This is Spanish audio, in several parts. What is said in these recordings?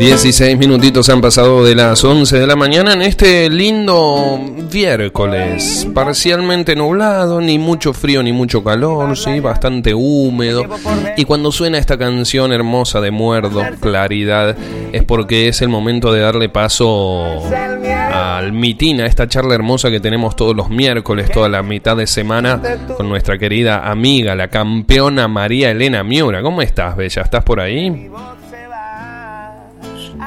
16 minutitos han pasado de las 11 de la mañana en este lindo miércoles, parcialmente nublado, ni mucho frío ni mucho calor, sí, bastante húmedo. Y cuando suena esta canción hermosa de Muerdo, Claridad, es porque es el momento de darle paso al mitin, a esta charla hermosa que tenemos todos los miércoles, toda la mitad de semana, con nuestra querida amiga, la campeona María Elena Miura. ¿Cómo estás, Bella? ¿Estás por ahí?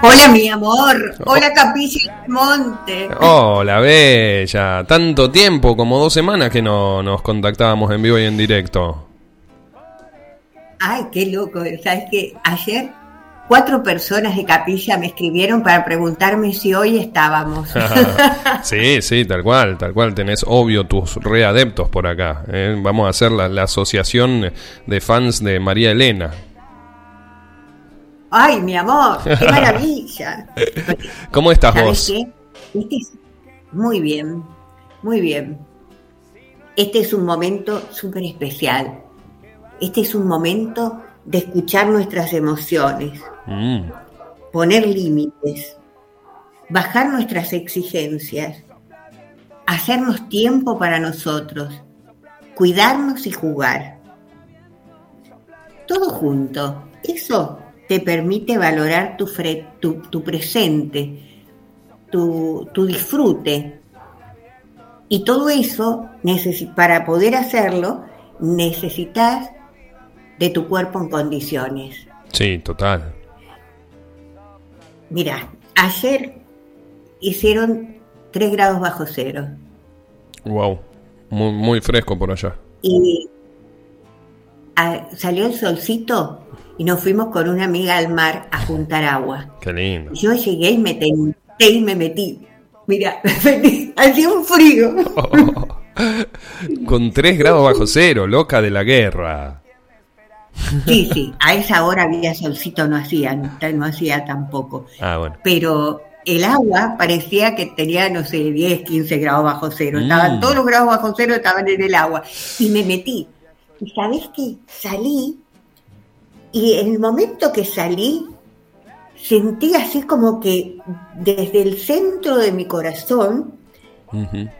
Hola, mi amor. Hola, Capilla Monte. Hola, Bella. Tanto tiempo, como dos semanas que no nos contactábamos en vivo y en directo. Ay, qué loco. ¿Sabes que Ayer cuatro personas de Capilla me escribieron para preguntarme si hoy estábamos. sí, sí, tal cual, tal cual. Tenés obvio tus readeptos por acá. ¿eh? Vamos a hacer la asociación de fans de María Elena. Ay, mi amor, qué maravilla. ¿Cómo estás vos? Este muy bien, muy bien. Este es un momento súper especial. Este es un momento de escuchar nuestras emociones, mm. poner límites, bajar nuestras exigencias, hacernos tiempo para nosotros, cuidarnos y jugar. Todo junto. Eso te permite valorar tu, tu, presente, tu, disfrute. Y todo eso, para poder hacerlo, necesitas de tu cuerpo en condiciones. Sí, total. Mira, ayer hicieron 3 grados bajo cero. Wow, muy, muy fresco por allá. Y ah, salió el solcito y nos fuimos con una amiga al mar a juntar agua. Qué lindo. Yo llegué y me tenté y me metí. Mira, hacía un frío. con tres grados bajo cero, loca de la guerra. Sí, sí, a esa hora había solcito, no hacía, no, hacía tampoco. Ah, bueno. Pero el agua parecía que tenía, no sé, 10, 15 grados bajo cero. Estaban mm. todos los grados bajo cero, estaban en el agua. Y me metí. Y sabes qué? Salí y en el momento que salí, sentí así como que desde el centro de mi corazón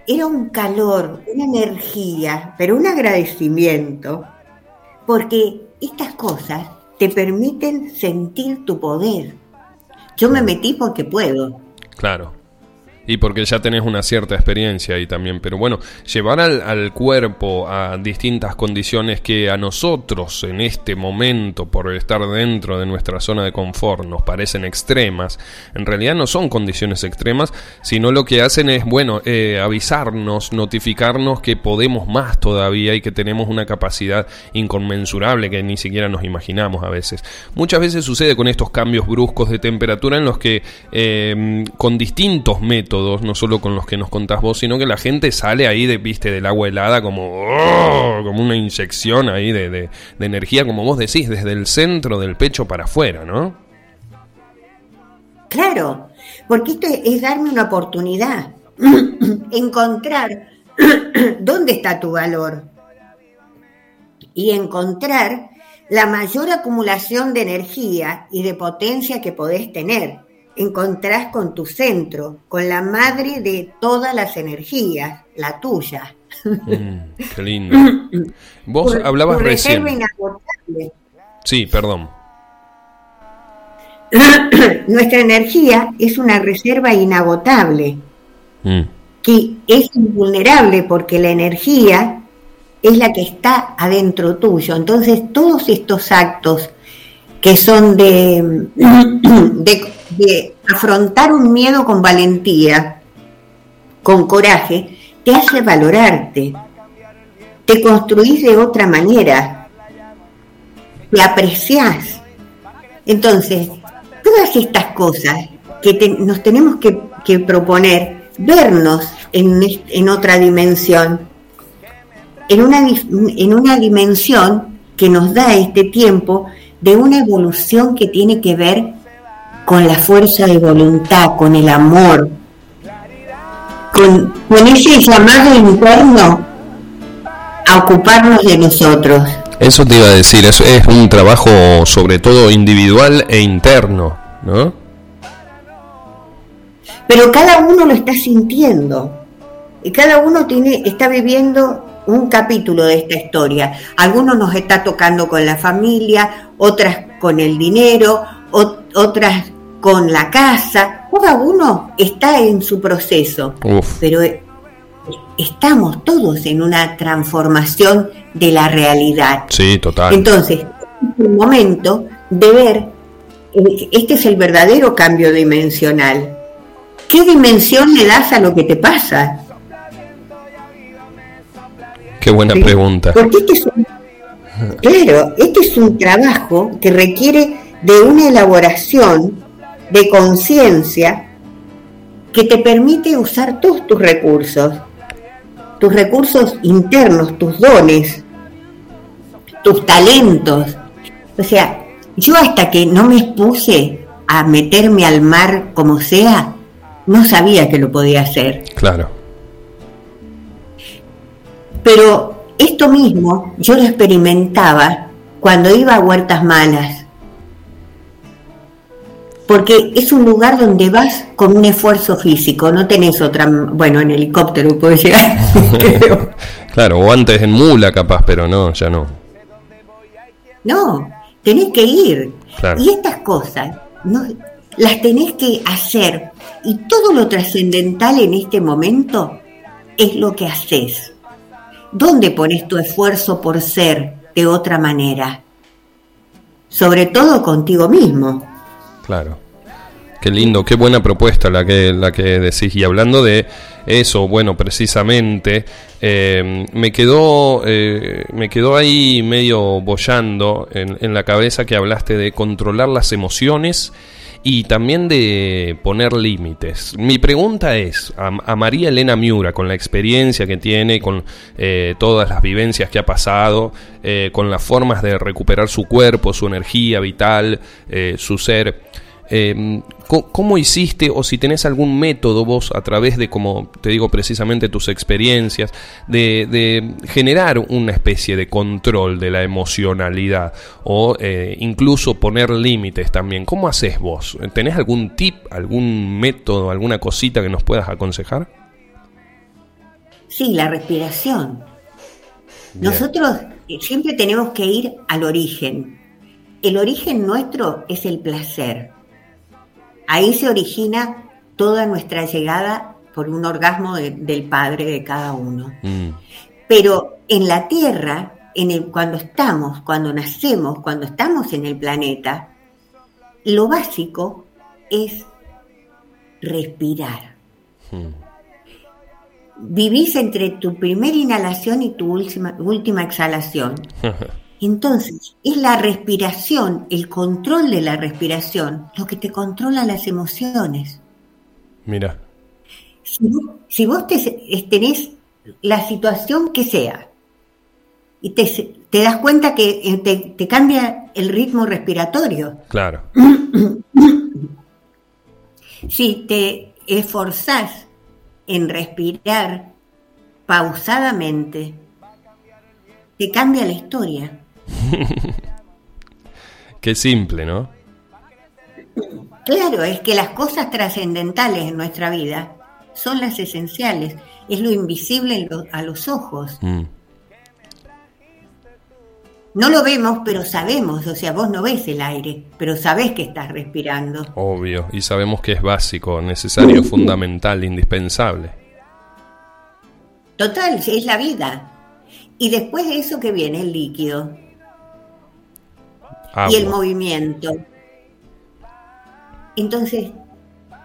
era un calor, una energía, pero un agradecimiento, porque estas cosas te permiten sentir tu poder. Yo me metí porque puedo. Claro y porque ya tenés una cierta experiencia ahí también. Pero bueno, llevar al, cuerpo a distintas condiciones que a nosotros en este momento, por estar dentro de nuestra zona de confort, nos parecen extremas, en realidad no son condiciones extremas, sino lo que hacen es, bueno, eh, avisarnos, notificarnos que podemos más todavía y que tenemos una capacidad inconmensurable que ni siquiera nos imaginamos a veces. Muchas veces sucede con estos cambios bruscos de temperatura en los que eh, con distintos métodos, no solo con los que nos contás vos, sino que la gente sale ahí de, viste, del agua helada como, oh, como una inyección ahí de, de, energía, como vos decís, desde el centro del pecho para afuera, ¿no? Claro, porque esto es darme una oportunidad, encontrar dónde está tu valor y encontrar la mayor acumulación de energía y de potencia que podés tener encontrás con tu centro, con la madre de todas las energías, la tuya. Mm, qué lindo. Vos hablabas recién. Inagotable. Sí, perdón. Nuestra energía es una reserva inagotable, mm. que es invulnerable porque la energía es la que está adentro tuyo. Entonces, todos estos actos que son de, de, afrontar un miedo con valentía, con coraje, te hace valorarte, te construís de otra manera, te apreciás. Entonces, todas estas cosas que nos tenemos que, proponer, vernos en, en, otra dimensión, en una, en una dimensión que nos da este tiempo de una evolución que tiene que ver con la fuerza de voluntad, con el amor, con, ese llamado interno a ocuparnos de nosotros. Eso te iba a decir, es, es un trabajo sobre todo individual e interno, ¿no? Pero cada uno lo está sintiendo. Y cada uno tiene, está viviendo un capítulo de esta historia. Algunos nos está tocando con la familia, otras con el dinero, otras con la casa. Cada uno está en su proceso. Pero estamos todos en una transformación de la realidad. Sí, total. Entonces, es el momento de ver, eh, este es el verdadero cambio dimensional. ¿Qué dimensión le das a lo que te pasa? Qué buena pregunta. Porque este es un, claro, este es un trabajo que requiere de una elaboración de conciencia que te permite usar todos tus recursos tus recursos internos, tus dones, tus talentos. O sea, yo hasta que no me expuse a meterme al mar como sea, no sabía que lo podía hacer. Claro. Pero esto mismo yo lo experimentaba cuando iba a Huertas Malas porque es un lugar donde vas con un esfuerzo físico, no tenés otra, bueno, en helicóptero puedes llegar. claro, o antes en mula capaz, pero no, ya no. No, tenés que ir. Y estas cosas no, las tenés que hacer. Y todo lo trascendental en este momento es lo que haces. ¿Dónde pones tu esfuerzo por ser de otra manera? Sobre todo contigo mismo. Claro. Qué lindo, qué buena propuesta la que, la que decís. Y hablando de eso, bueno, precisamente, eh, me, quedó, eh, me quedó ahí medio bollando en, la cabeza que hablaste de controlar las emociones y también de poner límites. Mi pregunta es a, María Elena Miura, con la experiencia que tiene, con eh, todas las vivencias que ha pasado, con las formas de recuperar su cuerpo, su energía vital, su ser, eh, ¿Cómo hiciste o si tenés algún método vos a través de, como te digo precisamente, tus experiencias, de, generar una especie de control de la emocionalidad o eh, incluso poner límites también? ¿Cómo haces vos? ¿Tenés algún tip, algún método, alguna cosita que nos puedas aconsejar? Sí, la respiración. Nosotros siempre tenemos que ir al origen. El origen nuestro es el placer Ahí se origina toda nuestra llegada por un orgasmo del padre de cada uno. Mm. Pero en la Tierra, en el, cuando estamos, cuando nacemos, cuando estamos en el planeta, lo básico es respirar. Mm. Vivís entre tu primera inhalación y tu última, última exhalación. Entonces, es la respiración, el control de la respiración, lo que te controla las emociones. Mira. Si vos, tenés la situación que sea y te, das cuenta que eh, te, te, cambia el ritmo respiratorio. Claro. si te esforzás en respirar pausadamente, te cambia la historia. Qué simple, ¿no? Claro, es que las cosas trascendentales en nuestra vida son las esenciales, es lo invisible a los ojos. Mm. No lo vemos, pero sabemos, o sea, vos no ves el aire, pero sabés que estás respirando. Obvio, y sabemos que es básico, necesario, fundamental, indispensable. Total, es la vida. Y después de eso que viene el líquido y el movimiento. Entonces,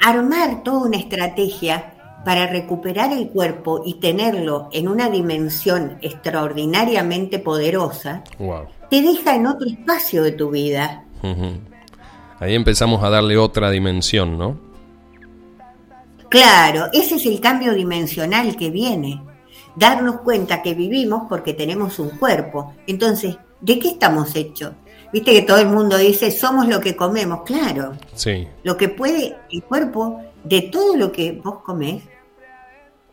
armar toda una estrategia para recuperar el cuerpo y tenerlo en una dimensión extraordinariamente poderosa, te deja en otro espacio de tu vida. Ahí empezamos a darle otra dimensión, ¿no? Claro, ese es el cambio dimensional que viene. Darnos cuenta que vivimos porque tenemos un cuerpo. Entonces, ¿de qué estamos hechos? Viste que todo el mundo dice, somos lo que comemos, claro. Sí. Lo que puede, el cuerpo, de todo lo que vos comés,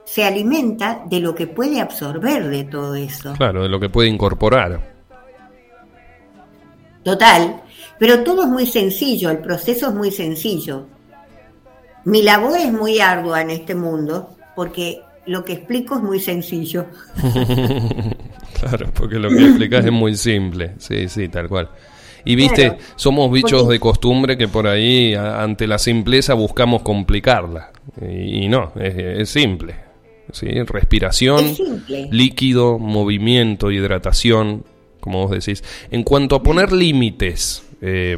se alimenta de lo que puede absorber de todo eso. Claro, de lo que puede incorporar. Total, pero todo es muy sencillo, el proceso es muy sencillo. mi labor es muy ardua en este mundo porque lo que explico es muy sencillo. claro, porque lo que explicas es muy simple, sí, sí, tal cual. Y viste, somos bichos de costumbre que por ahí, ante la simpleza, buscamos complicarla. Y, no, es, simple. ¿sí? Respiración, líquido, movimiento, hidratación, como vos decís. En cuanto a poner límites, eh,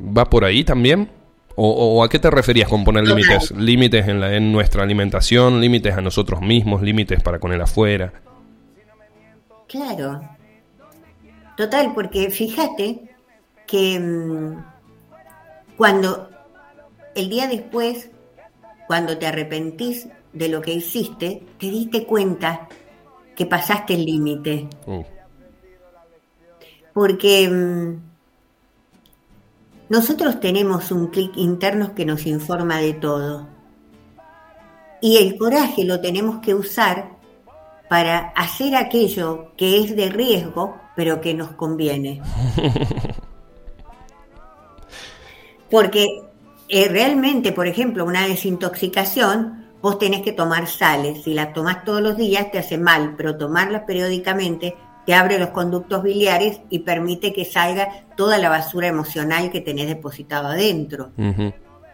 ¿va por ahí también? O, a qué te referías con poner límites? ¿Límites en, en nuestra alimentación? ¿Límites a nosotros mismos? ¿Límites para con el afuera? Claro. Total, porque fíjate que mm, cuando el día después, cuando te arrepentís de lo que hiciste, te diste cuenta que pasaste el límite. Uh. Porque mm, nosotros tenemos un clic interno que nos informa de todo. Y el coraje lo tenemos que usar para hacer aquello que es de riesgo, pero que nos conviene. Porque eh, realmente, por ejemplo, una desintoxicación, vos tenés que tomar sales. Si la tomás todos los días te hace mal, pero tomarlas periódicamente te abre los conductos biliares y permite que salga toda la basura emocional que tenés depositado adentro.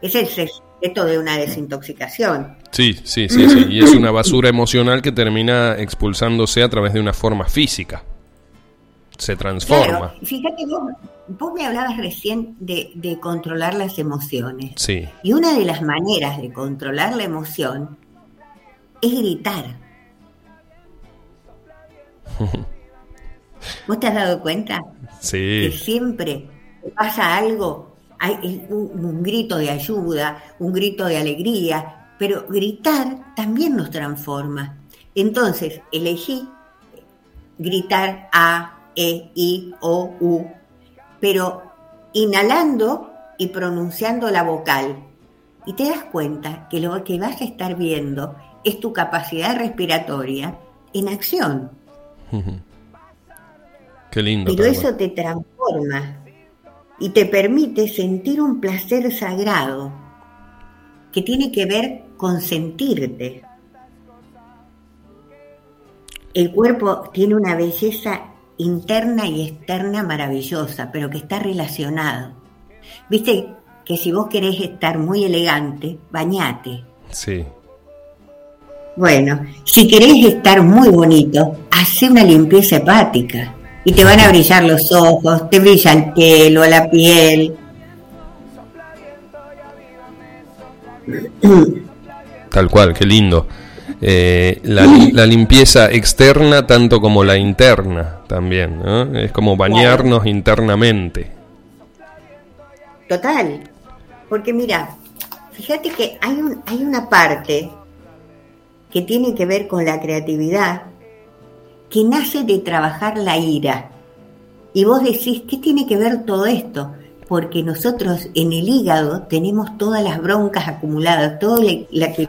Es el secreto de una desintoxicación. Sí, sí, sí, sí. Y es una basura emocional que termina expulsándose a través de una forma física. Se transforma. Fíjate, vos, vos, me hablabas recién de, de controlar las emociones. Sí. Y una de las maneras de controlar la emoción es gritar. ¿Vos te has dado cuenta? Sí. Que siempre pasa algo, hay un, grito de ayuda, un grito de alegría, pero gritar también nos transforma. Entonces, elegí gritar A, E, I, O, U, pero inhalando y pronunciando la vocal. Y te das cuenta que lo que vas a estar viendo es tu capacidad respiratoria en acción. Pero eso te transforma y te permite sentir un placer sagrado que tiene que ver con sentirte. El cuerpo tiene una belleza interna y externa maravillosa, pero que está relacionado. Viste que si vos querés estar muy elegante, bañate. Sí. Bueno, si querés estar muy bonito, hace una limpieza hepática y te van a brillar los ojos, te brilla el pelo, la piel. Tal cual, qué lindo. Eh, la, limpieza externa tanto como la interna también, ¿no? Es como bañarnos internamente. Total, porque mira, fíjate que hay, un, hay una parte que tiene que ver con la creatividad que nace de trabajar la ira. Y vos decís, ¿qué tiene que ver todo esto? Porque nosotros en el hígado tenemos todas las broncas acumuladas, todas la, que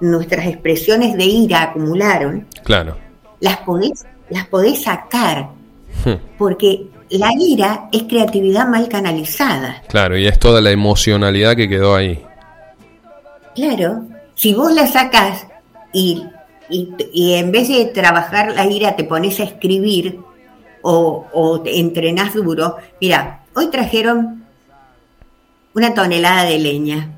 nuestras expresiones de ira acumularon. Claro. Las podés, las podés sacar. Hmm. Porque la ira es creatividad mal canalizada. Claro, y es toda la emocionalidad que quedó ahí. Claro, si vos la sacás y y, en vez de trabajar la ira te pones a escribir o, o te entrenás duro. Mira, hoy trajeron una tonelada de leña.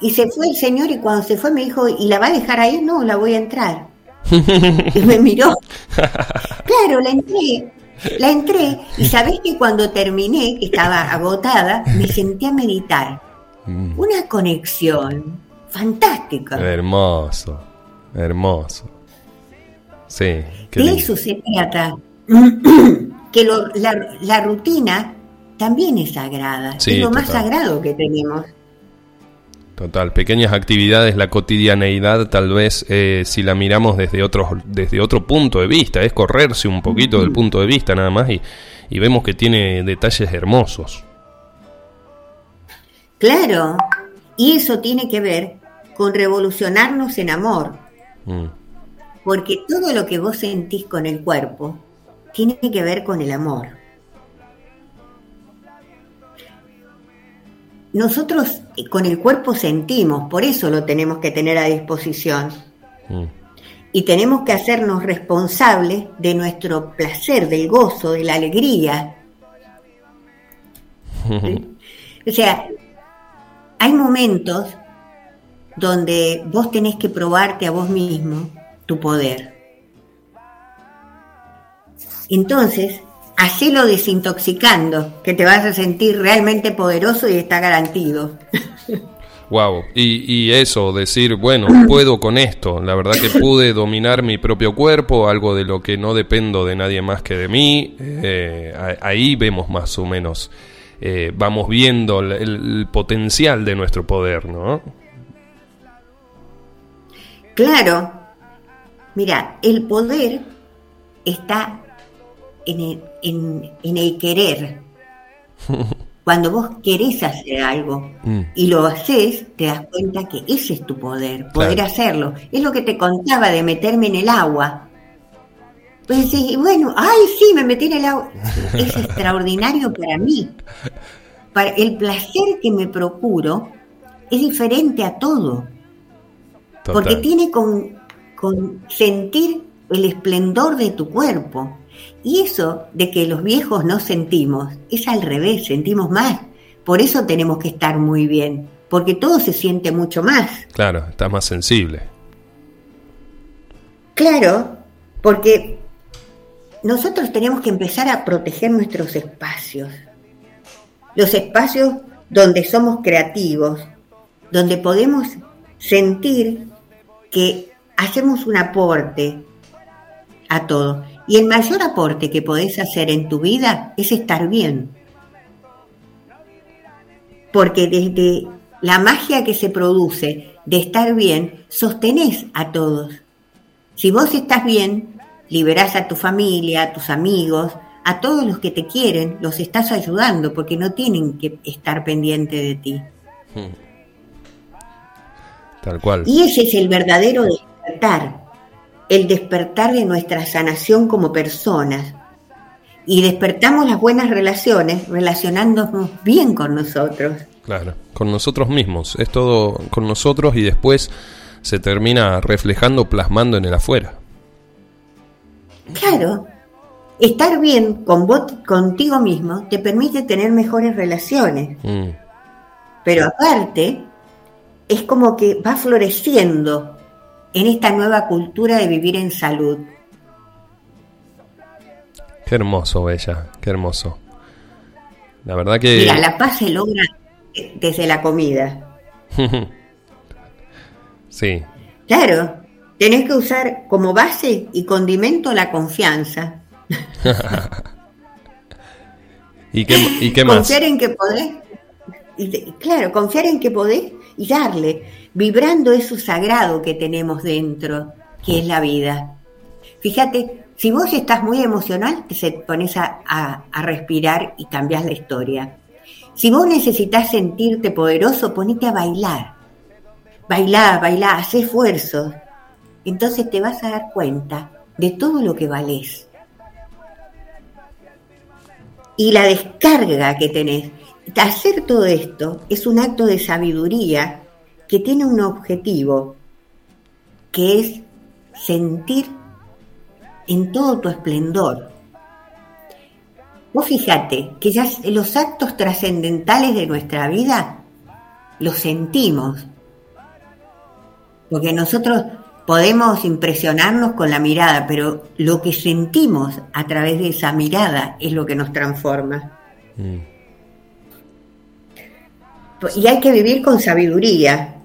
Y se fue el señor y cuando se fue me dijo, ¿y la va a dejar ahí? No, la voy a entrar. y me miró. claro, la entré. La entré y sabés que cuando terminé, que estaba agotada, me senté a meditar. Mm. Una conexión fantástica. Hermoso. Hermoso. Sí. eso se trata. que la, rutina también es sagrada. es lo más sagrado que tenemos. Total, pequeñas actividades, la cotidianeidad tal vez eh, si la miramos desde otro, desde otro punto de vista, es correrse un poquito del punto de vista nada más y, y vemos que tiene detalles hermosos. Claro, y eso tiene que ver con revolucionarnos en amor, Mm. Porque todo lo que vos sentís con el cuerpo tiene que ver con el amor. nosotros con el cuerpo sentimos, por eso lo tenemos que tener a disposición. Mm. Y tenemos que hacernos responsables de nuestro placer, del gozo, de la alegría. O sea, hay momentos donde vos tenés que probarte a vos mismo tu poder. Entonces, hacelo desintoxicando, que te vas a sentir realmente poderoso y está garantido. Wow, y, eso, decir, bueno, puedo con esto, la verdad que pude dominar mi propio cuerpo, algo de lo que no dependo de nadie más que de mí, eh, ahí vemos más o menos, eh, vamos viendo el, potencial de nuestro poder, ¿no? Claro, mira, el poder está en el, en, el querer. Cuando vos querés hacer algo mm. y lo haces, te das cuenta que ese es tu poder, poder hacerlo. Es lo que te contaba de meterme en el agua. Pues sí, bueno, ay, sí, me metí en el agua. Es extraordinario para mí. Para el placer que me procuro es diferente a todo. Porque tiene con, con sentir el esplendor de tu cuerpo. Y eso de que los viejos no sentimos, es al revés, sentimos más. Por eso tenemos que estar muy bien, porque todo se siente mucho más. Claro, está más sensible. Claro, porque nosotros tenemos que empezar a proteger nuestros espacios. Los espacios donde somos creativos, donde podemos sentir que hacemos un aporte a todo. Y el mayor aporte que podés hacer en tu vida es estar bien. Porque desde la magia que se produce de estar bien, sostenés a todos. Si vos estás bien, liberás a tu familia, a tus amigos, a todos los que te quieren, los estás ayudando porque no tienen que estar pendiente de ti. Hmm. Tal cual. Y ese es el verdadero despertar el despertar de nuestra sanación como personas. Y despertamos las buenas relaciones relacionándonos bien con nosotros. Claro, con nosotros mismos. Es todo con nosotros y después se termina reflejando, plasmando en el afuera. Claro, estar bien con vos, contigo mismo te permite tener mejores relaciones. Mm. Pero aparte, es como que va floreciendo en esta nueva cultura de vivir en salud. Qué hermoso, Bella, qué hermoso. La verdad que... Mira, la paz se logra desde la comida. sí. Claro, tenés que usar como base y condimento la confianza. ¿Y qué, y qué más? Confiar en que podés. Claro, confiar en que podés y darle vibrando eso sagrado que tenemos dentro, que es la vida. Fíjate, si vos estás muy emocional, te pones a, respirar y cambias la historia. Si vos necesitas sentirte poderoso, ponete a bailar. Bailá, bailá, haz esfuerzos. Entonces te vas a dar cuenta de todo lo que valés. Y la descarga que tenés. Hacer todo esto es un acto de sabiduría que tiene un objetivo, que es sentir en todo tu esplendor. Vos fíjate que ya los actos trascendentales de nuestra vida los sentimos, porque nosotros podemos impresionarnos con la mirada, pero lo que sentimos a través de esa mirada es lo que nos transforma. Mm. Y hay que vivir con sabiduría,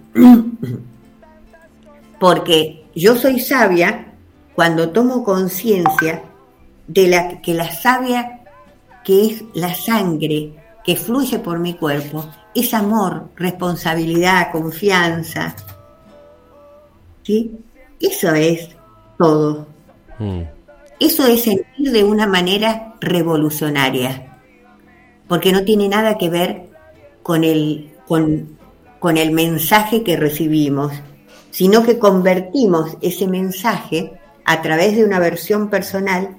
porque yo soy sabia cuando tomo conciencia de la, que la sabia que es la sangre que fluye por mi cuerpo es amor, responsabilidad, confianza. ¿Sí? Eso es todo. Mm. Eso es sentir de una manera revolucionaria, porque no tiene nada que ver con el, con con el mensaje que recibimos, sino que convertimos ese mensaje a través de una versión personal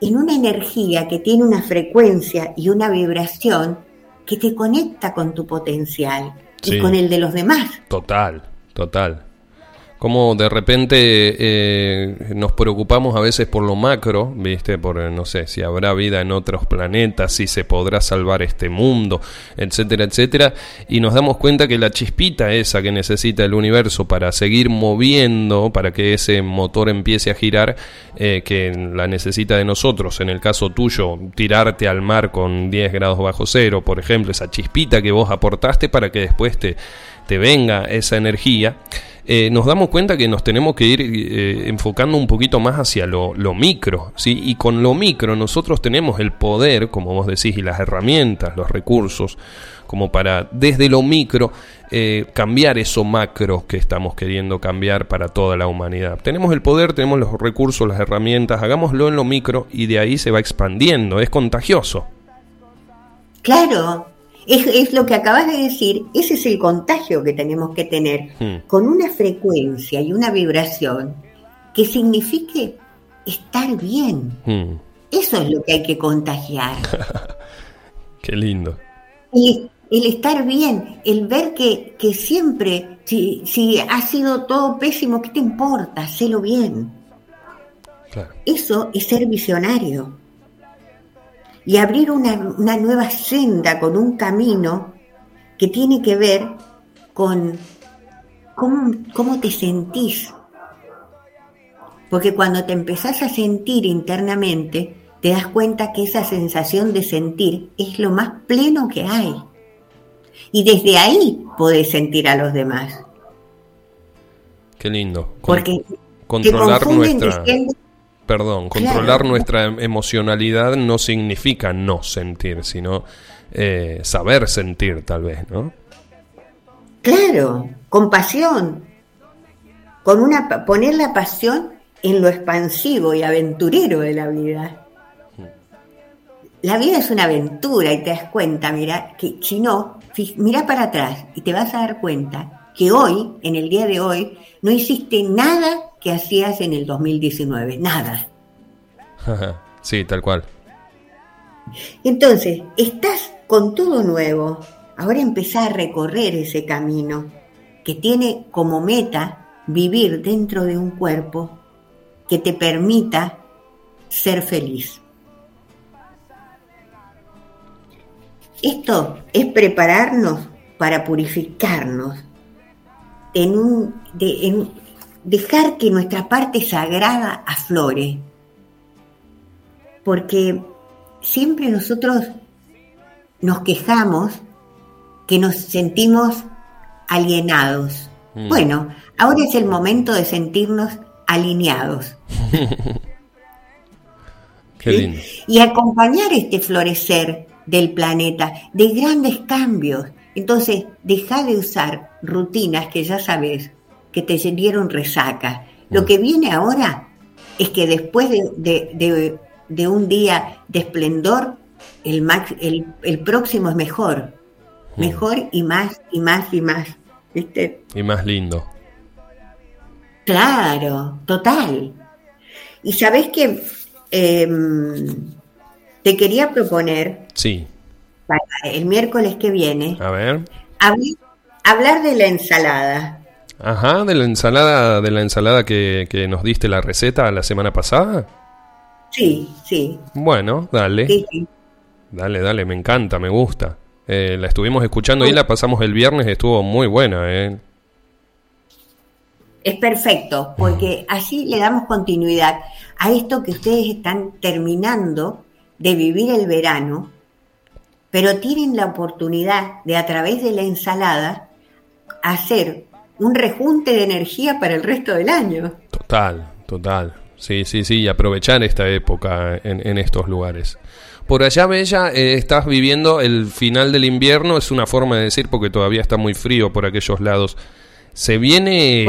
en una energía que tiene una frecuencia y una vibración que te conecta con tu potencial y con el de los demás. Total, total como de repente eh, nos preocupamos a veces por lo macro, ¿viste? Por, eh, no sé, si habrá vida en otros planetas, si se podrá salvar este mundo, etcétera, etcétera, y nos damos cuenta que la chispita esa que necesita el universo para seguir moviendo, para que ese motor empiece a girar, eh, que la necesita de nosotros, en el caso tuyo, tirarte al mar con 10 grados bajo cero, por ejemplo, esa chispita que vos aportaste para que después te, te venga esa energía, eh, nos damos cuenta que nos tenemos que ir eh, enfocando un poquito más hacia lo, micro, ¿sí? Y con lo micro nosotros tenemos el poder, como vos decís, y las herramientas, los recursos, como para desde lo micro eh, cambiar eso macro que estamos queriendo cambiar para toda la humanidad. Tenemos el poder, tenemos los recursos, las herramientas, hagámoslo en lo micro y de ahí se va expandiendo, es contagioso. Claro, es, lo que acabas de decir, ese es el contagio que tenemos que tener, hmm. con una frecuencia y una vibración que signifique estar bien. Hmm. Eso es lo que hay que contagiar. Qué lindo. El, el, estar bien, el ver que, que siempre, si, si, ha sido todo pésimo, ¿qué te importa? Hacelo bien. Eso es ser visionario y abrir una, nueva senda con un camino que tiene que ver con cómo, cómo te sentís. Porque cuando te empezás a sentir internamente, te das cuenta que esa sensación de sentir es lo más pleno que hay. Y desde ahí podés sentir a los demás. Qué lindo. Porque controlar nuestra perdón, controlar nuestra emocionalidad no significa no sentir, sino eh, saber sentir tal vez, ¿no? Claro, compasión, con una poner la pasión en lo expansivo y aventurero de la vida. La vida es una aventura y te das cuenta, mira, que si no, mira para atrás y te vas a dar cuenta que hoy, en el día de hoy, no hiciste nada que hacías en el 2019, nada. sí, tal cual. Entonces, estás con todo nuevo. Ahora empezá a recorrer ese camino que tiene como meta vivir dentro de un cuerpo que te permita ser feliz. Esto es prepararnos para purificarnos, en un, en dejar que nuestra parte sagrada aflore, porque siempre nosotros nos quejamos que nos sentimos alienados. Mm. Bueno, ahora es el momento de sentirnos alineados. Y acompañar este florecer del planeta de grandes cambios. Entonces, deja de usar rutinas que ya sabes que te dieron resaca. Lo mm. que viene ahora es que después de, un día de esplendor, el, el, próximo es mejor. Mm. Mejor y más y más y más. ¿Viste? Y más lindo. Claro, total. Y sabes que em, te quería proponer. Sí. Para el miércoles que viene. A ver. hablar de la ensalada. Ajá, de la ensalada, de la ensalada que, nos diste la receta la semana pasada. Sí, sí. Bueno, dale. Dale, dale, me encanta, me gusta. Eh, la estuvimos escuchando y la pasamos el viernes, estuvo muy buena, ¿eh? Es perfecto, porque así le damos continuidad a esto que ustedes están terminando de vivir el verano, pero tienen la oportunidad de a través de la ensalada hacer un rejunte de energía para el resto del año. Total, total. Sí, sí, sí, y aprovechar esta época en, estos lugares. Por allá, Bella, eh, estás viviendo el final del invierno, es una forma de decir porque todavía está muy frío por aquellos lados. ¿Se viene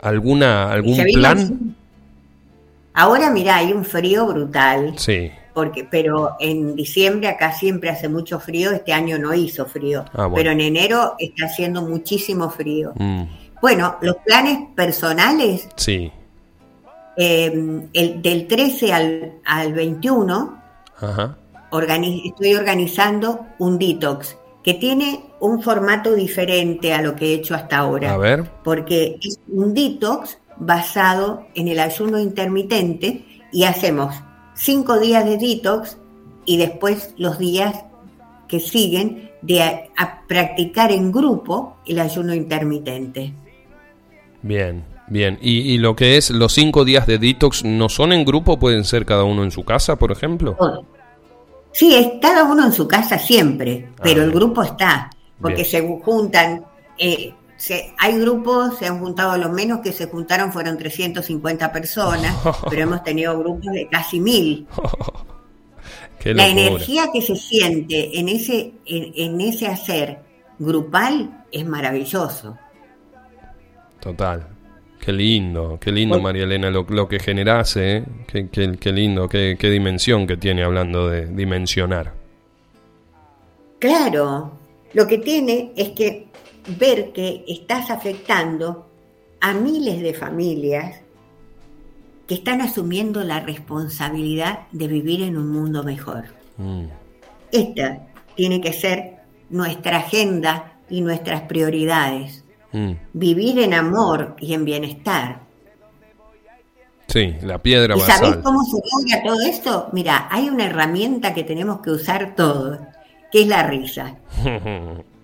alguna algún plan? Ahora, mira, hay un frío brutal. Sí porque pero en diciembre acá siempre hace mucho frío, este año no hizo frío, ah, pero en enero está haciendo muchísimo frío. Mm. Bueno, los planes personales, sí. Eh, el, del 13 al, al 21, estoy organizando un detox que tiene un formato diferente a lo que he hecho hasta ahora. A ver. Porque es un detox basado en el ayuno intermitente y hacemos cinco días de detox y después los días que siguen de practicar en grupo el ayuno intermitente. Bien, bien. ¿Y, lo que es los cinco días de detox no son en grupo? ¿Pueden ser cada uno en su casa, por ejemplo? Sí, es cada uno en su casa siempre, pero el ah. grupo está, porque se juntan. Eh, hay grupos, se han juntado, lo menos que se juntaron fueron 350 personas, pero hemos tenido grupos de casi mil. La energía que se siente en ese, en, ese hacer grupal es maravilloso. Total. Qué lindo, qué lindo, María Elena, lo, lo que generase, ¿eh? qué, qué, lindo, qué, qué dimensión que tiene hablando de dimensionar. Claro, lo que tiene es que ver que estás afectando a miles de familias que están asumiendo la responsabilidad de vivir en un mundo mejor. Mm. Esta tiene que ser nuestra agenda y nuestras prioridades. Mm. Vivir en amor y en bienestar. Sí, la piedra ¿Y ¿Sabés cómo se logra todo esto? Mira, hay una herramienta que tenemos que usar todos, que es la risa.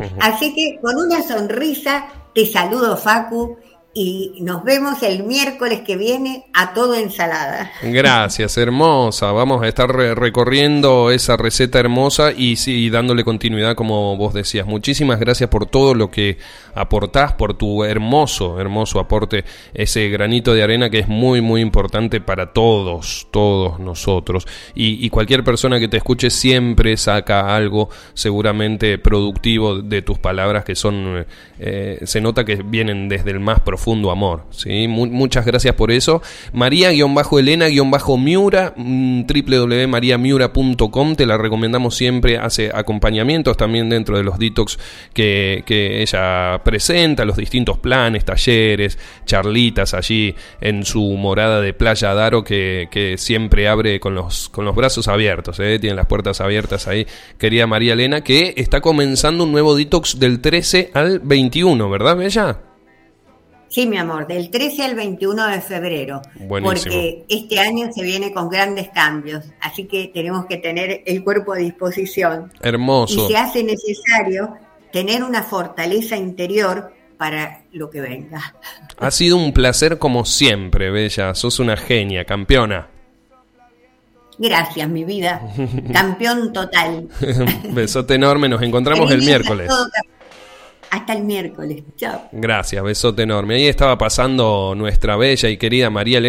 Así que con una sonrisa te saludo, Facu, y nos vemos el miércoles que viene a todo ensalada. Gracias, hermosa. Vamos a estar recorriendo esa receta hermosa y sí, dándole continuidad como vos decías. Muchísimas gracias por todo lo que aportás, por tu hermoso, hermoso aporte, ese granito de arena que es muy, muy importante para todos, todos nosotros. Y, cualquier persona que te escuche siempre saca algo seguramente productivo de tus palabras que son, eh, se nota que vienen desde el más profundo amor. ¿sí? muchas gracias por eso. María-Elena-Miura, mm, www.mariamiura.com, te la recomendamos siempre, hace acompañamientos también dentro de los detox que, ella presenta, los distintos planes, talleres, charlitas allí en su morada de Playa Daro que, siempre abre con los, con los brazos abiertos, ¿eh? tiene las puertas abiertas ahí, querida María Elena, que está comenzando un nuevo detox del 13 al 21, ¿verdad, Bella? Sí, mi amor, del 13 al 21 de febrero. Porque este año se viene con grandes cambios, así que tenemos que tener el cuerpo a disposición. Hermoso. Y se hace necesario tener una fortaleza interior para lo que venga. Ha sido un placer como siempre, Bella. Sos una genia, campeona. Gracias, mi vida. Campeón total. Besote enorme. Nos encontramos el miércoles. Hasta el miércoles. Chao. Gracias, besote enorme. Ahí estaba pasando nuestra bella y querida María